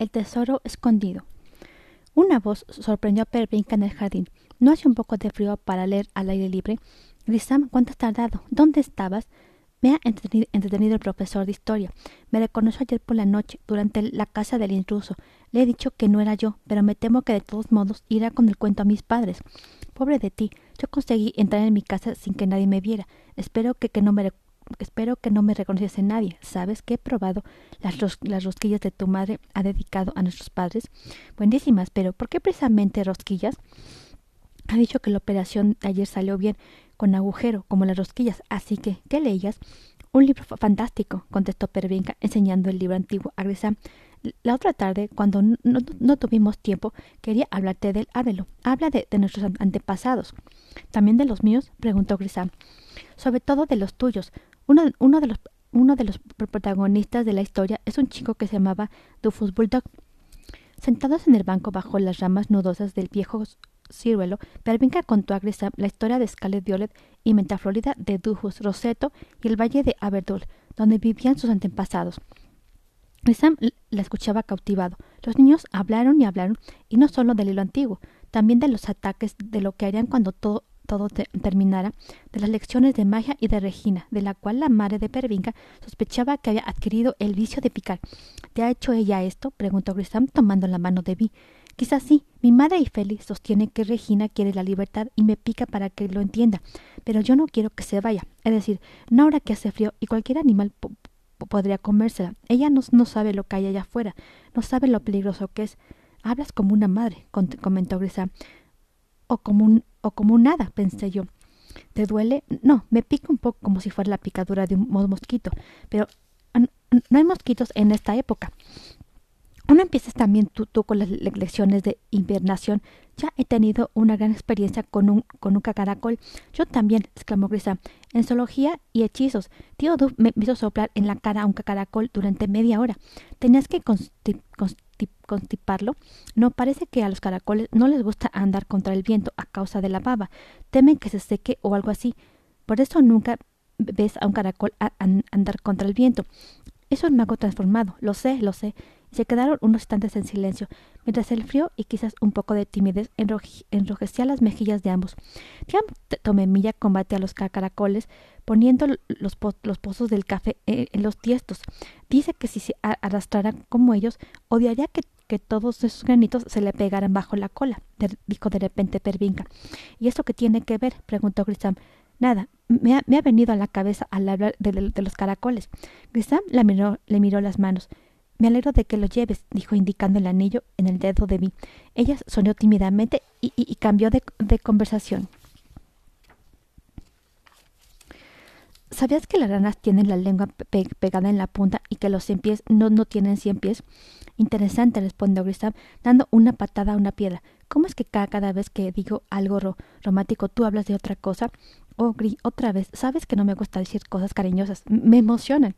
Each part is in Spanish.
El tesoro escondido. Una voz sorprendió a Pervinca en el jardín. ¿No hace un poco de frío para leer al aire libre? Grisam, ¿cuánto has tardado? ¿Dónde estabas? Me ha entretenido, el profesor de historia. Me reconoció ayer por la noche, durante la casa del intruso. Le he dicho que no era yo, pero me temo que de todos modos irá con el cuento a mis padres. Pobre de ti, yo conseguí entrar en mi casa sin que nadie me viera. Espero que, no me espero que no me reconociese nadie. ¿Sabes que he probado las, las rosquillas de tu madre ha dedicado a nuestros padres? Buenísimas, pero ¿por qué precisamente rosquillas? Ha dicho que la operación de ayer salió bien con agujero, como las rosquillas. Así que, ¿qué leías? Un libro fantástico, contestó Pervinca, enseñando el libro antiguo a Grisam. La otra tarde, cuando no, tuvimos tiempo, quería hablarte del Ávelo. Habla de, nuestros antepasados. ¿También de los míos? preguntó Grisam. Sobre todo de los tuyos. Uno, de los, protagonistas de la historia es un chico que se llamaba Dufus Bulldog. Sentados en el banco bajo las ramas nudosas del viejo ciruelo, Pervinca contó a Grisam la historia de Scarlet Violet y Florida de Dujus, Roseto y el valle de Aberdul, donde vivían sus antepasados. Grisam la escuchaba cautivado. Los niños hablaron y hablaron, y no solo del hilo antiguo, también de los ataques, de lo que harían cuando todo, todo terminara, de las lecciones de magia y de Regina, de la cual la madre de Pervinca sospechaba que había adquirido el vicio de picar. ¿Te ha hecho ella esto? preguntó Grisam tomando la mano de Vi. Quizás sí. Mi madre y Félix sostienen que Regina quiere la libertad y me pica para que lo entienda. Pero yo no quiero que se vaya. Es decir, no ahora que hace frío y cualquier animal podría comérsela. Ella no, no, sabe lo que hay allá afuera. No sabe lo peligroso que es. Hablas como una madre, comentó Grisa. O como un, o como un hada, pensé yo. ¿Te duele? No, me pica un poco como si fuera la picadura de un mosquito. Pero no hay mosquitos en esta época. No empieces también tú, con las lecciones de invernación. Ya he tenido una gran experiencia con un, con un cacaracol. Yo también, exclamó Grisa. En zoología y hechizos. Tío me hizo soplar en la cara a un cacaracol durante media hora. Tenías que constiparlo. No, parece que a los caracoles no les gusta andar contra el viento a causa de la baba. Temen que se seque o algo así. Por eso nunca ves a un caracol andar contra el viento. Es un mago transformado. Lo sé, lo sé se quedaron unos instantes en silencio, mientras el frío y quizás un poco de timidez enrojecía las mejillas de ambos. Tiam Tomemilla combate a los caracoles poniendo los, pozos del café eh, en los tiestos. Dice que si se arrastrara como ellos, odiaría que, todos esos granitos se le pegaran bajo la cola, dijo de repente Pervinca. ¿Y eso qué tiene que ver? preguntó Grisam. Nada, me ha, venido a la cabeza al hablar de, los caracoles. Grisam le miró las manos. Me alegro de que lo lleves, dijo indicando el anillo en el dedo de mí. Ella sonrió tímidamente y, cambió de, conversación. ¿Sabías que las ranas tienen la lengua pegada en la punta y que los cien pies no, no tienen cien pies? Interesante, respondió Grisam, dando una patada a una piedra. ¿Cómo es que cada, vez que digo algo romántico tú hablas de otra cosa? Oh, Gris, otra vez. Sabes que no me gusta decir cosas cariñosas. Me emocionan.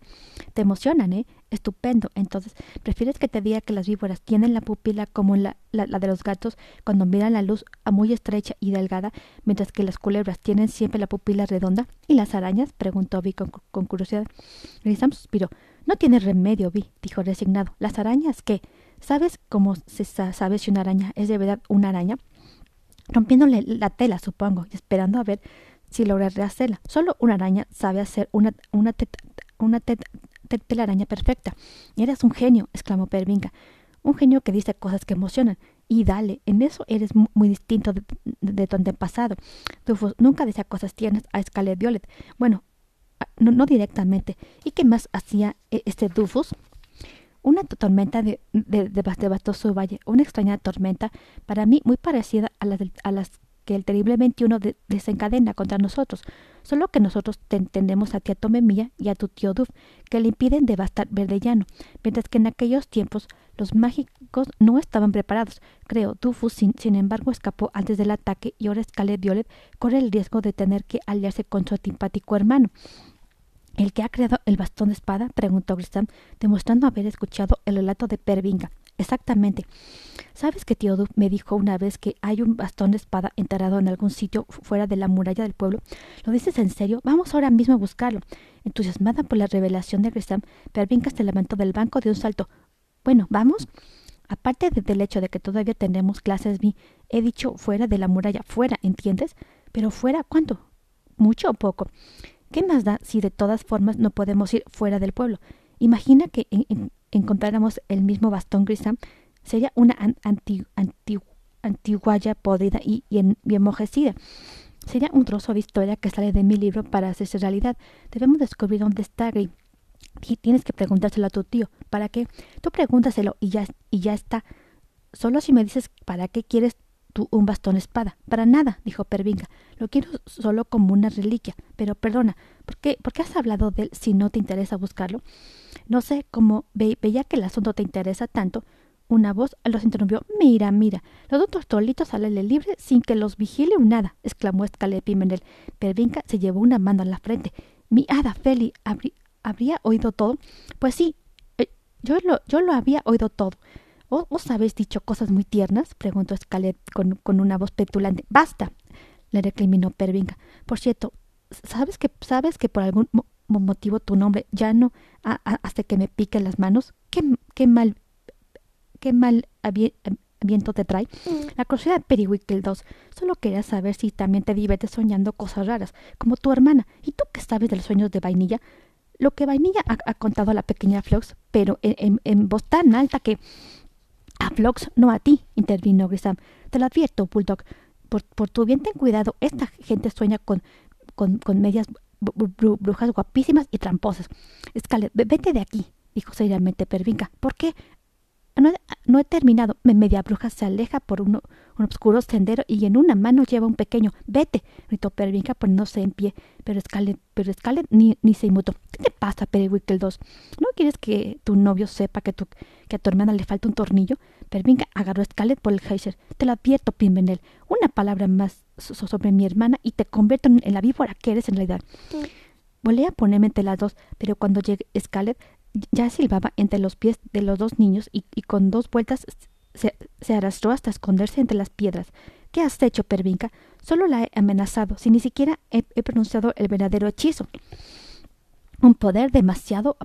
Te emocionan, ¿eh? Estupendo. Entonces, ¿prefieres que te diga que las víboras tienen la pupila como la, de los gatos cuando miran la luz a muy estrecha y delgada, mientras que las culebras tienen siempre la pupila redonda? ¿Y las arañas? preguntó Vi con, curiosidad. Grisam suspiró. No tiene remedio, Vi, dijo resignado. ¿Las arañas qué? ¿Sabes cómo se sabe si una araña es de verdad una araña? Rompiéndole la tela, supongo, y esperando a ver si logra rehacerla. Solo una araña sabe hacer una, una, una telaraña perfecta. Eres un genio, exclamó Pervinca. Un genio que dice cosas que emocionan. Y dale, en eso eres muy distinto de, de, tu antepasado. Dufus nunca decía cosas tiernas a Scarlet Violet. Bueno, no, directamente. ¿Y qué más hacía e, este Dufus? Una tormenta de, de, devastó su valle, una extraña tormenta, para mí muy parecida a las, a las que el terrible 21 desencadena contra nosotros, solo que nosotros tendemos a tía Tomemilla y a tu tío Duf, que le impiden devastar Verdellano, mientras que en aquellos tiempos los mágicos no estaban preparados. Creo, Dufus, sin, embargo, escapó antes del ataque y ahora Scarlet Violet corre el riesgo de tener que aliarse con su antipático hermano. ¿El que ha creado el bastón de espada? preguntó Grisam, demostrando haber escuchado el relato de Pervinga. Exactamente. ¿Sabes que tío me dijo una vez que hay un bastón de espada enterrado en algún sitio fuera de la muralla del pueblo? ¿Lo dices en serio? Vamos ahora mismo a buscarlo. Entusiasmada por la revelación de Grisam, Pervinca se levantó del banco de un salto. Bueno, ¿vamos? Aparte del hecho de que todavía tenemos clases B, he dicho fuera de la muralla, fuera, ¿entiendes? Pero fuera, ¿cuánto? ¿Mucho o poco? ¿Qué más da si de todas formas no podemos ir fuera del pueblo? Imagina que encontráramos el mismo bastón Grisam. Sería una antiguaya podrida y, y, enmojecida. Sería un trozo de historia que sale de mi libro para hacerse realidad. Debemos descubrir dónde está Gris. Tienes que preguntárselo a tu tío. ¿Para qué? Tú pregúntaselo y ya, y ya está. Solo si me dices para qué quieres tú un bastón espada. Para nada, dijo Pervinga. Lo quiero solo como una reliquia. Pero perdona, ¿por qué, ¿por qué has hablado de él si no te interesa buscarlo? No sé, cómo veía que el asunto te interesa tanto. Una voz los interrumpió. Mira, mira, los otros tolitos salen libre sin que los vigile un nada, exclamó Escalé Pimenel. Pervinca se llevó una mano a la frente. Mi hada Feli, ¿habría oído todo? Pues sí, eh, yo, lo, yo lo había oído todo. ¿Os, habéis dicho cosas muy tiernas? preguntó Scalet con, con, una voz petulante. ¡Basta! le recriminó Pervinca. Por cierto, ¿sabes que, ¿sabes que por algún motivo tu nombre ya no hasta que me piquen las manos? ¿Qué, qué mal qué mal viento te trae? Mm. La curiosidad de Periwinkle 2. Solo quería saber si también te diviertes soñando cosas raras, como tu hermana. ¿Y tú qué sabes de los sueños de vainilla? Lo que vainilla ha, contado a la pequeña Flox, pero en, en voz tan alta que a Flox, no a ti, intervino Grisam. Te lo advierto, Bulldog. Por, por tu bien ten cuidado. Esta gente sueña con, con, con medias brujas guapísimas y tramposas. Scarlett, vete de aquí, dijo seriamente Pervinca. ¿Por qué? No, he terminado. Media bruja se aleja por un, un oscuro sendero y en una mano lleva un pequeño. Vete, gritó Pervinca poniéndose en pie. Pero Scarlett, pero Scarlett ni, ni se inmutó. ¿Qué te pasa, Periwinkle 2? ¿No quieres que tu novio sepa que, tu, que a tu hermana le falta un tornillo? Pervinca agarró a Scarlett por el geyser. Te lo advierto, Pimenel. Una palabra más sobre mi hermana y te convierto en la víbora que eres en realidad. Volé a ponerme entre las dos, pero cuando llegué Scarlett ya silbaba entre los pies de los dos niños y, con dos vueltas se, arrastró hasta esconderse entre las piedras. ¿Qué has hecho, Pervinca? Solo la he amenazado, si ni siquiera he, pronunciado el verdadero hechizo. Un poder demasiado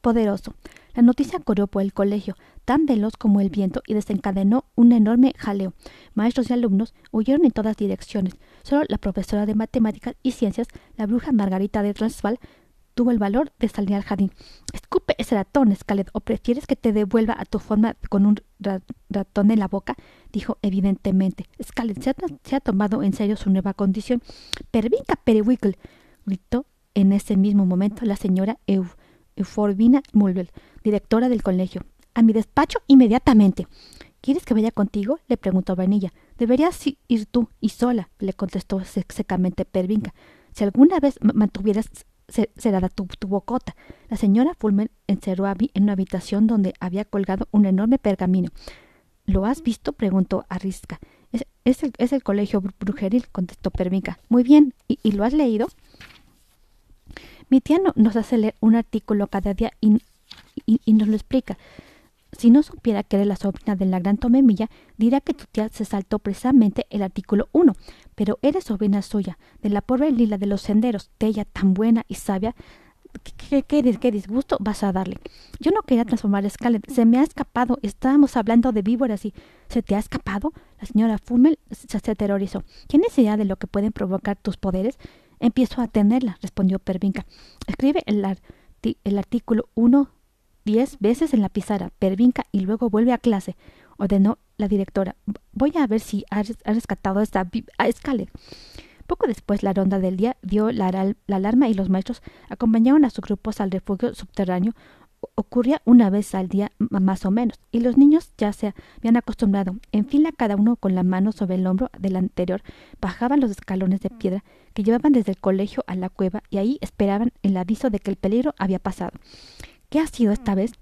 poderoso. La noticia corrió por el colegio, tan veloz como el viento, y desencadenó un enorme jaleo. Maestros y alumnos huyeron en todas direcciones. Solo la profesora de matemáticas y ciencias, la bruja Margarita de Transvaal, tuvo el valor de salir al jardín. Escupe ese ratón, Scarlett, o prefieres que te devuelva a tu forma con un ratón en la boca, dijo evidentemente. Scarlett se ha, tomado en serio su nueva condición. Pervinca Periwinkle, gritó en ese mismo momento la señora Euforbina Mulville, directora del colegio. A mi despacho inmediatamente. ¿Quieres que vaya contigo? le preguntó Vanilla. Deberías ir tú y sola, le contestó secamente Pervinca. Si alguna vez mantuvieras cerrada tu, tu bocota. La señora Fulmer encerró a Abby en una habitación donde había colgado un enorme pergamino. ¿Lo has visto? preguntó Arrisca. Es, el, colegio brujeril, contestó Permica. Muy bien. ¿Y, lo has leído? Mi tía nos hace leer un artículo cada día y, y nos lo explica. Si no supiera que eres la sobrina de la gran Tomemilla, dirá que tu tía se saltó precisamente el artículo 1, pero eres sobrina suya, de la pobre Lila de los senderos, de ella tan buena y sabia. ¿Qué, qué, disgusto vas a darle? Yo no quería transformar a Scarlett. Se me ha escapado. Estábamos hablando de víboras y... ¿Se te ha escapado? La señora Fulmel se, aterrorizó. ¿Tienes idea de lo que pueden provocar tus poderes? Empiezo a tenerla, respondió Pervinca. Escribe el, artículo 1 diez veces en la pizarra, pervinca y luego vuelve a clase, ordenó la directora. Voy a ver si ha, rescatado a esta a. Poco después, la ronda del día dio la, alarma y los maestros acompañaron a sus grupos al refugio subterráneo. Ocurría una vez al día más o menos, y los niños ya se habían acostumbrado. En fila, cada uno con la mano sobre el hombro del anterior, bajaban los escalones de piedra que llevaban desde el colegio a la cueva y ahí esperaban el aviso de que el peligro había pasado. ¿Qué ha sido esta vez?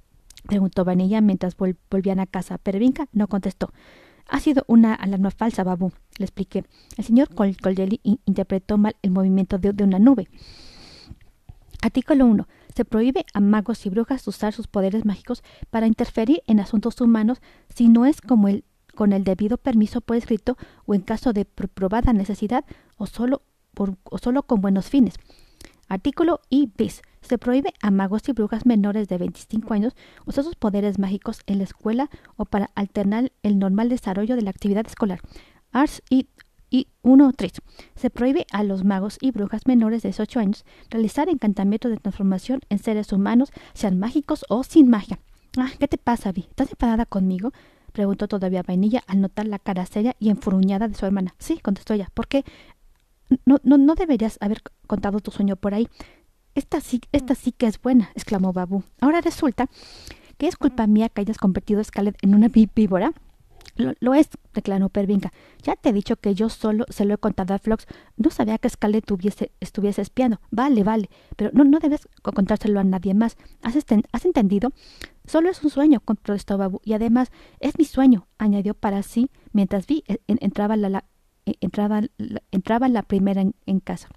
Preguntó Vanilla mientras volvían a casa. Pervinca no contestó. Ha sido una alarma falsa, Babu, le expliqué. El señor Col interpretó mal el movimiento de, una nube. Artículo 1. Se prohíbe a magos y brujas usar sus poderes mágicos para interferir en asuntos humanos si no es como el, con el debido permiso por escrito o en caso de probada necesidad o solo, por, o solo con buenos fines. Artículo I bis Se prohíbe a magos y brujas menores de 25 años usar sus poderes mágicos en la escuela o para alternar el normal desarrollo de la actividad escolar. Arts y y 1.3. Se prohíbe a los magos y brujas menores de 18 años realizar encantamientos de transformación en seres humanos, sean mágicos o sin magia. Ah, ¿qué te pasa, Vi? ¿Estás enfadada conmigo? preguntó todavía Vainilla al notar la cara seria y enfurruñada de su hermana. Sí, contestó ella. ¿Por qué? No, no, no deberías haber contado tu sueño por ahí. Esta sí, esta sí que es buena, exclamó Babu. Ahora resulta que es culpa mía que hayas convertido a Scarlett en una víbora. Lo, es, declaró Pervinca. Ya te he dicho que yo solo se lo he contado a Flox. No sabía que Scarlett estuviese espiando. Vale, vale, pero no, no debes contárselo a nadie más. ¿Has, ¿Has entendido? Solo es un sueño, contestó Babu. Y además, es mi sueño, añadió para sí, mientras vi e, la, e, entraba la primera en, casa.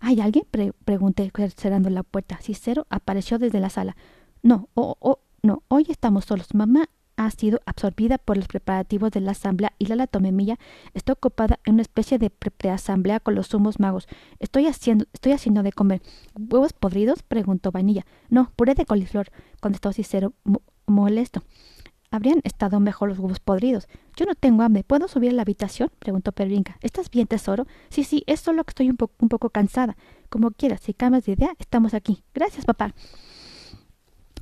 ¿Hay alguien? pregunté cerrando la puerta. Cicero apareció desde la sala. No, oh, oh, no, hoy estamos solos. Mamá ha sido absorbida por los preparativos de la asamblea y la latomemilla está ocupada en una especie de preasamblea con los sumos magos. Estoy haciendo, estoy haciendo de comer. ¿Huevos podridos? preguntó Vainilla. No, puré de coliflor, contestó Cicero, molesto. Habrían estado mejor los huevos podridos. Yo no tengo hambre. ¿Puedo subir a la habitación? preguntó Pervinca. ¿Estás bien, tesoro? Sí, sí, es solo que estoy un, un poco cansada. Como quieras, si cambias de idea, estamos aquí. Gracias, papá.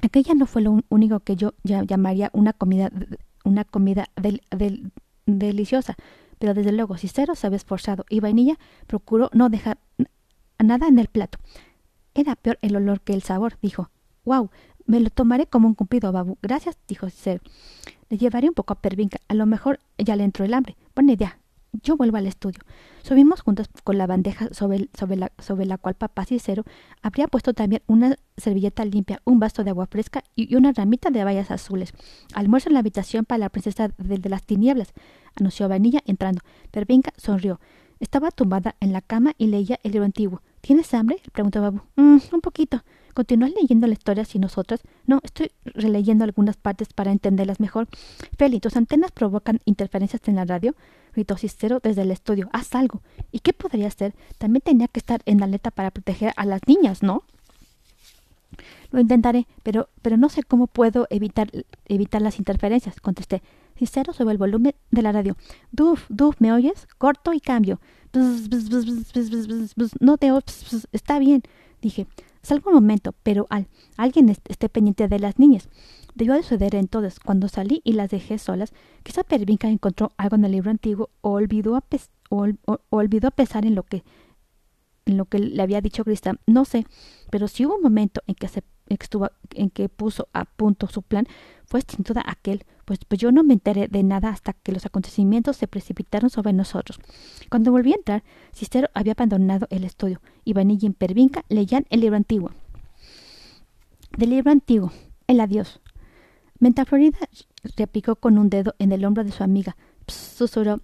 Aquella no fue lo único que yo llamaría una comida, una comida del, deliciosa, pero desde luego Cicero se había esforzado y Vainilla procuró no dejar nada en el plato. Era peor el olor que el sabor, dijo. ¡Wow! Me lo tomaré como un cumplido, Babu. Gracias, dijo Cicero. Le llevaré un poco a Pervinca. A lo mejor ya le entró el hambre. Buena idea. Yo vuelvo al estudio. Subimos juntos con la bandeja sobre, la, cual papá Cicero habría puesto también una servilleta limpia, un vaso de agua fresca y una ramita de bayas azules. Almuerzo en la habitación para la princesa de las tinieblas, anunció Vanilla entrando. Pervinca sonrió. Estaba tumbada en la cama y leía el libro antiguo. ¿Tienes hambre? preguntó Babu. Mm, un poquito. ¿Continúas leyendo la historia sin nosotras? No, estoy releyendo algunas partes para entenderlas mejor. Feli, ¿tus antenas provocan interferencias en la radio? gritó Cicero desde el estudio. Haz algo. ¿Y qué podría hacer? También tenía que estar en la aleta para proteger a las niñas, ¿no? Lo intentaré, pero, pero no sé cómo puedo evitar, evitar las interferencias, contesté. Cicero sobre el volumen de la radio. Duf, duf, ¿me oyes? Corto y cambio. no te está bien, dije. Salgo un momento, pero al alguien esté pendiente de las niñas. Debió de suceder entonces, cuando salí y las dejé solas, quizá Pervinca encontró algo en el libro antiguo o olvidó a, olvidó pensar en lo que en lo que le había dicho Crista, no sé, pero si hubo un momento en que se en que puso a punto su plan, fue sin duda aquel, pues, pues yo no me enteré de nada hasta que los acontecimientos se precipitaron sobre nosotros. Cuando volví a entrar, Cicero había abandonado el estudio, y Vanilla y Pervinca leían el libro antiguo. Del libro antiguo, el adiós. Menta Florida repicó con un dedo en el hombro de su amiga. susurró.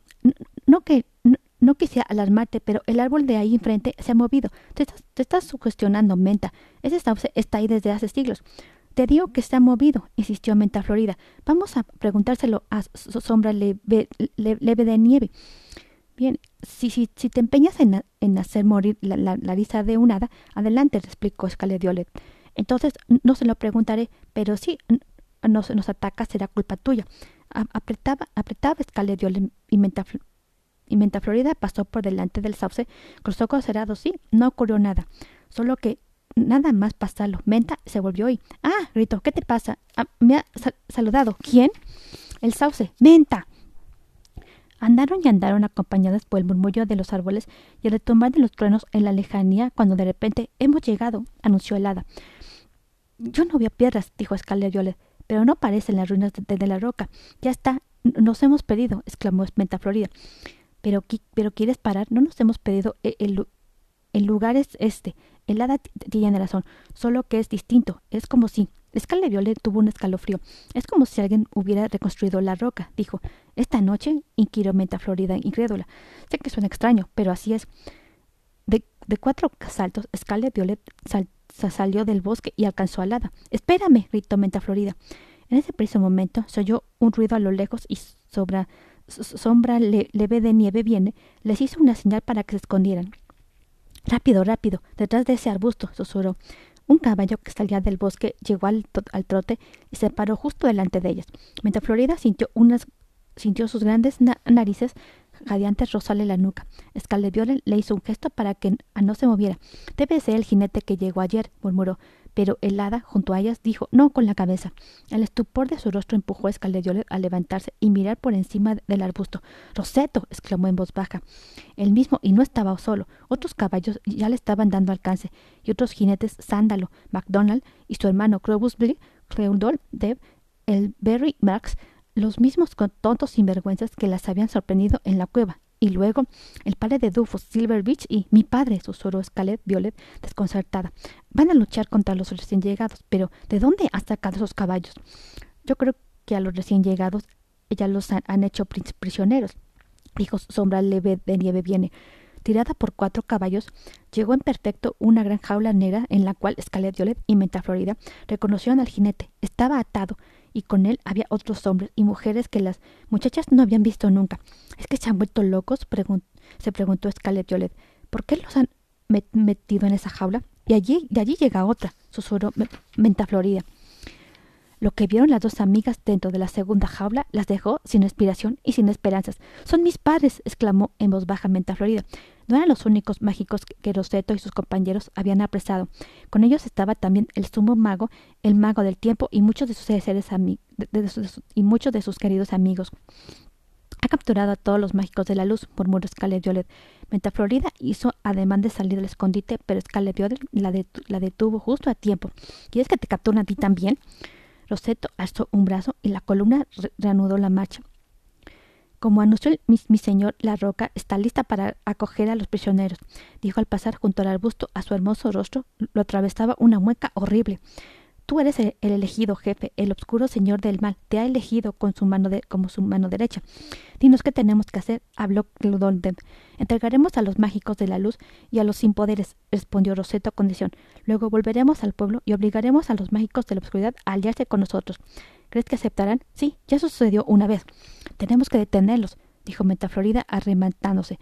No que no quisiera alarmarte, pero el árbol de ahí enfrente se ha movido. Te estás, sugestionando, Menta. Ese sauce está ahí desde hace siglos. Te digo que se ha movido, insistió Menta Florida. Vamos a preguntárselo a Sombra leve, de nieve. Bien, si, si, te empeñas en, hacer morir la, risa de un hada, adelante, explicó Violet. Entonces no se lo preguntaré, pero si nos, nos ataca será culpa tuya. apretaba, apretaba Violet y Menta y Menta Florida pasó por delante del sauce, cruzó con cerrado, sí, no ocurrió nada. Solo que nada más pasarlo. Menta se volvió y ¡Ah! gritó, ¿qué te pasa? Ah, me ha saludado. ¿Quién? El sauce. ¡Menta! Andaron y andaron acompañadas por el murmullo de los árboles y el retumbar de los truenos en la lejanía cuando de repente hemos llegado, anunció el hada. Yo no veo piedras, dijo Scarlet Violet, pero no parecen las ruinas de, la roca. Ya está, nos hemos perdido, exclamó Menta Florida. Pero, pero ¿quieres parar? No nos hemos pedido e, el, el, lugar es este. El hada tiene razón, solo que es distinto. Es como si... Scarlet Violet tuvo un escalofrío. Es como si alguien hubiera reconstruido la roca, dijo. Esta noche, inquirió Menta Florida, incrédula. Sé que suena extraño, pero así es. De, de cuatro saltos, Scarlet Violet salió del bosque y alcanzó al hada. Espérame, gritó Menta Florida. En ese preciso momento se oyó un ruido a lo lejos y sobra sombra leve de nieve viene, les hizo una señal para que se escondieran. Rápido, rápido, detrás de ese arbusto, susurró. Un caballo que salía del bosque llegó al, trote y se paró justo delante de ellas. Mientras Florida sintió, unas, sintió sus grandes narices radiantes rozarle la nuca. Scarlett Violet le hizo un gesto para que no se moviera. Debe ser el jinete que llegó ayer, murmuró pero el hada, junto a ellas, dijo no con la cabeza. El estupor de su rostro empujó a Scarlett a levantarse y mirar por encima del arbusto. Roseto, exclamó en voz baja. El mismo, y no estaba solo. Otros caballos ya le estaban dando alcance, y otros jinetes, Sándalo, MacDonald y su hermano Crobusby, Creudol, Deb, el Berry Marx, los mismos tontos sinvergüenzas que las habían sorprendido en la cueva, y luego el padre de Dufus, Silver Beach y mi padre, susurró Scarlett Violet desconcertada. Van a luchar contra los recién llegados, pero ¿de dónde han sacado esos caballos? Yo creo que a los recién llegados ya los han, hecho prisioneros. Dijo sombra leve de nieve viene. Tirada por cuatro caballos, llegó en perfecto una gran jaula negra en la cual Scarlett Violet y Menta Florida reconocieron al jinete. Estaba atado y con él había otros hombres y mujeres que las muchachas no habían visto nunca. ¿Es que se han vuelto locos? se preguntó Scarlett Violet. ¿Por qué los han metido en esa jaula? Y allí, de allí llega otra, susurró Menta Florida. Lo que vieron las dos amigas dentro de la segunda jaula las dejó sin inspiración y sin esperanzas. Son mis padres, exclamó en voz baja Menta Florida. No eran los únicos mágicos que Roseto y sus compañeros habían apresado. Con ellos estaba también el sumo mago, el mago del tiempo y muchos de sus seres y muchos de sus queridos amigos. Ha capturado a todos los mágicos de la luz, murmuró Scarlet Violet. Menta Florida hizo ademán de salir del escondite, pero Scarlet Violet la, la detuvo justo a tiempo. ¿Quieres que te capturen a ti también? Roseto alzó un brazo y la columna reanudó la marcha. Como anunció mi, señor, la roca está lista para acoger a los prisioneros, dijo al pasar junto al arbusto a su hermoso rostro lo atravesaba una mueca horrible. Tú eres el, elegido jefe, el obscuro señor del mal, te ha elegido con su mano como su mano derecha. Dinos qué tenemos que hacer, habló Clodondem. Entregaremos a los mágicos de la luz y a los sin poderes, respondió Roseto a condición. Luego volveremos al pueblo y obligaremos a los mágicos de la oscuridad a aliarse con nosotros. ¿Crees que aceptarán? Sí, ya sucedió una vez. Tenemos que detenerlos, dijo Metaflorida arremantándose.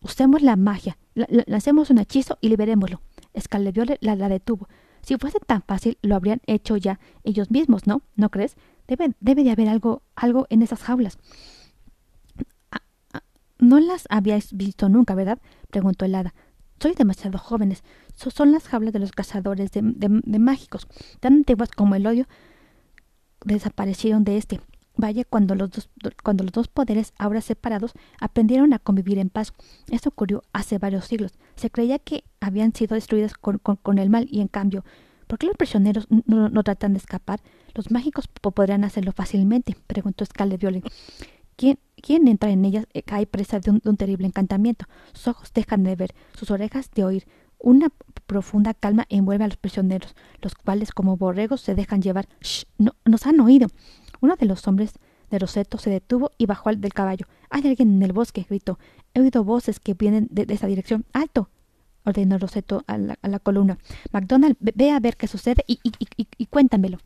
Usemos la magia, lancemos un hechizo y liberémoslo. Escaleviole la, la detuvo. Si fuese tan fácil, lo habrían hecho ya ellos mismos, ¿no? ¿No crees? Debe, debe de haber algo, algo en esas jaulas. Ah, ah, no las habíais visto nunca, ¿verdad? preguntó el hada. Sois demasiado jóvenes. son las jaulas de los cazadores de, de, mágicos, tan antiguas como el odio desaparecieron de este. Vaya cuando los, dos, cuando los dos poderes ahora separados aprendieron a convivir en paz. Esto ocurrió hace varios siglos. Se creía que habían sido destruidas con, con, el mal y en cambio, ¿por qué los prisioneros no, tratan de escapar? Los mágicos podrían hacerlo fácilmente, preguntó Scarlet Violet. ¿Quién, ¿Quién, entra en ellas eh, cae presa de un, terrible encantamiento. Sus ojos dejan de ver, sus orejas de oír. Una profunda calma envuelve a los prisioneros, los cuales como borregos se dejan llevar. ¡Shh! No, nos han oído. Uno de los hombres de Roseto se detuvo y bajó del caballo. Hay alguien en el bosque, gritó. He oído voces que vienen de, esa dirección. ¡Alto! ordenó Roseto a la, columna. MacDonald, ve a ver qué sucede y, y, y, y cuéntamelo.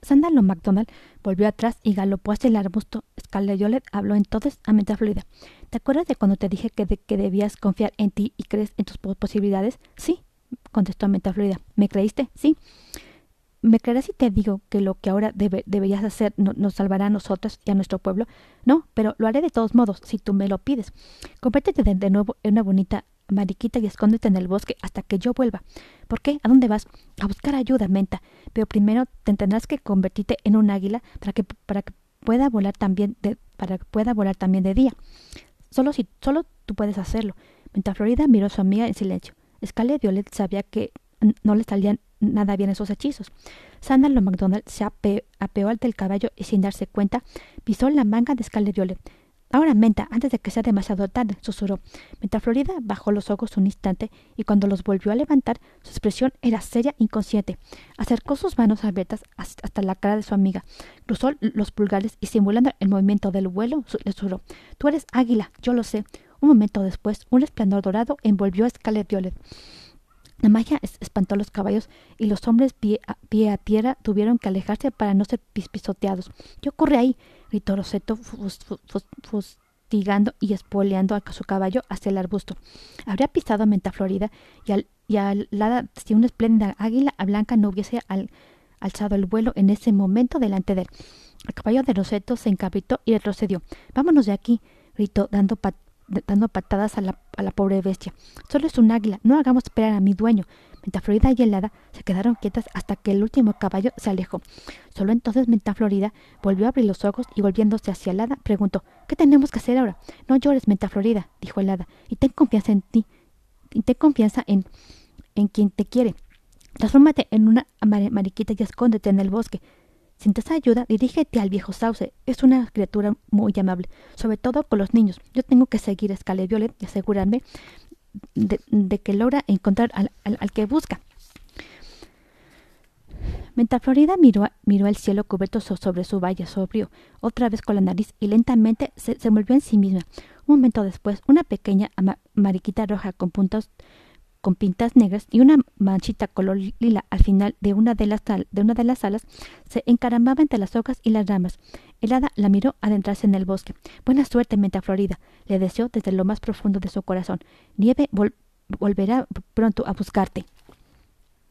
Sándalo MacDonald volvió atrás y galopó hacia el arbusto. Scarlett Violet habló entonces a mente fluida. ¿Te acuerdas de cuando te dije que, que debías confiar en ti y crees en tus posibilidades? Sí, contestó a mente fluida. ¿Me creíste? Sí. ¿Me creerás si te digo que lo que ahora deberías hacer nos salvará a nosotros y a nuestro pueblo? No, pero lo haré de todos modos, si tú me lo pides. Conviértete de, nuevo en una bonita mariquita y escóndete en el bosque hasta que yo vuelva. ¿Por qué? ¿A dónde vas? A buscar ayuda, menta. Pero primero te tendrás que convertirte en un águila para que, para que pueda volar también de, para que pueda volar también de día. Solo si solo tú puedes hacerlo. Menta Florida miró a su amiga en silencio. Scarlett Violet sabía que no le salían nada bien esos hechizos. Sandalo MacDonald se apeó al del caballo y sin darse cuenta pisó la manga de Scarlet Violet. Ahora, Menta, antes de que sea demasiado tarde, susurró. Menta Florida bajó los ojos un instante y cuando los volvió a levantar, su expresión era seria, inconsciente. Acercó sus manos abiertas hasta la cara de su amiga, cruzó los pulgares y simulando el movimiento del vuelo, susurró. Tú eres águila, yo lo sé. Un momento después, un resplandor dorado envolvió a Scarlet Violet. La magia espantó a los caballos y los hombres pie a, pie a tierra tuvieron que alejarse para no ser pisoteados. ¿Qué ocurre ahí? Gritó Roseto castigando y espoleando a su caballo hacia el arbusto. Habría pisado a Menta Florida y, al, y alada si una espléndida águila blanca no hubiese alzado el vuelo en ese momento delante de él. El caballo de Roseto se encapitó y retrocedió. Vámonos de aquí, gritó, dando, dando patadas a la, a la, pobre bestia. Solo es un águila, no hagamos esperar a mi dueño. Florida y Helada se quedaron quietas hasta que el último caballo se alejó. Solo entonces Florida volvió a abrir los ojos y volviéndose hacia Helada preguntó ¿Qué tenemos que hacer ahora? No llores, Florida, dijo Helada, y ten confianza en ti, y ten confianza en, en quien te quiere. Transfórmate en una mariquita y escóndete en el bosque. Si te ayuda, dirígete al viejo Sauce. Es una criatura muy amable, sobre todo con los niños. Yo tengo que seguir a Violet y asegurarme de, que logra encontrar al, que busca. Mientras Florida miró, miró el cielo cubierto sobre su valle sobrio, otra vez con la nariz, y lentamente se, se volvió en sí misma. Un momento después, una pequeña mariquita roja con puntos con pintas negras y una manchita color lila al final de una de las, de una de las alas, se encaramaba entre las hojas y las ramas. El hada la miró adentrarse en el bosque. Buena suerte, Menta Florida, le deseó desde lo más profundo de su corazón. Nieve volverá pronto a buscarte.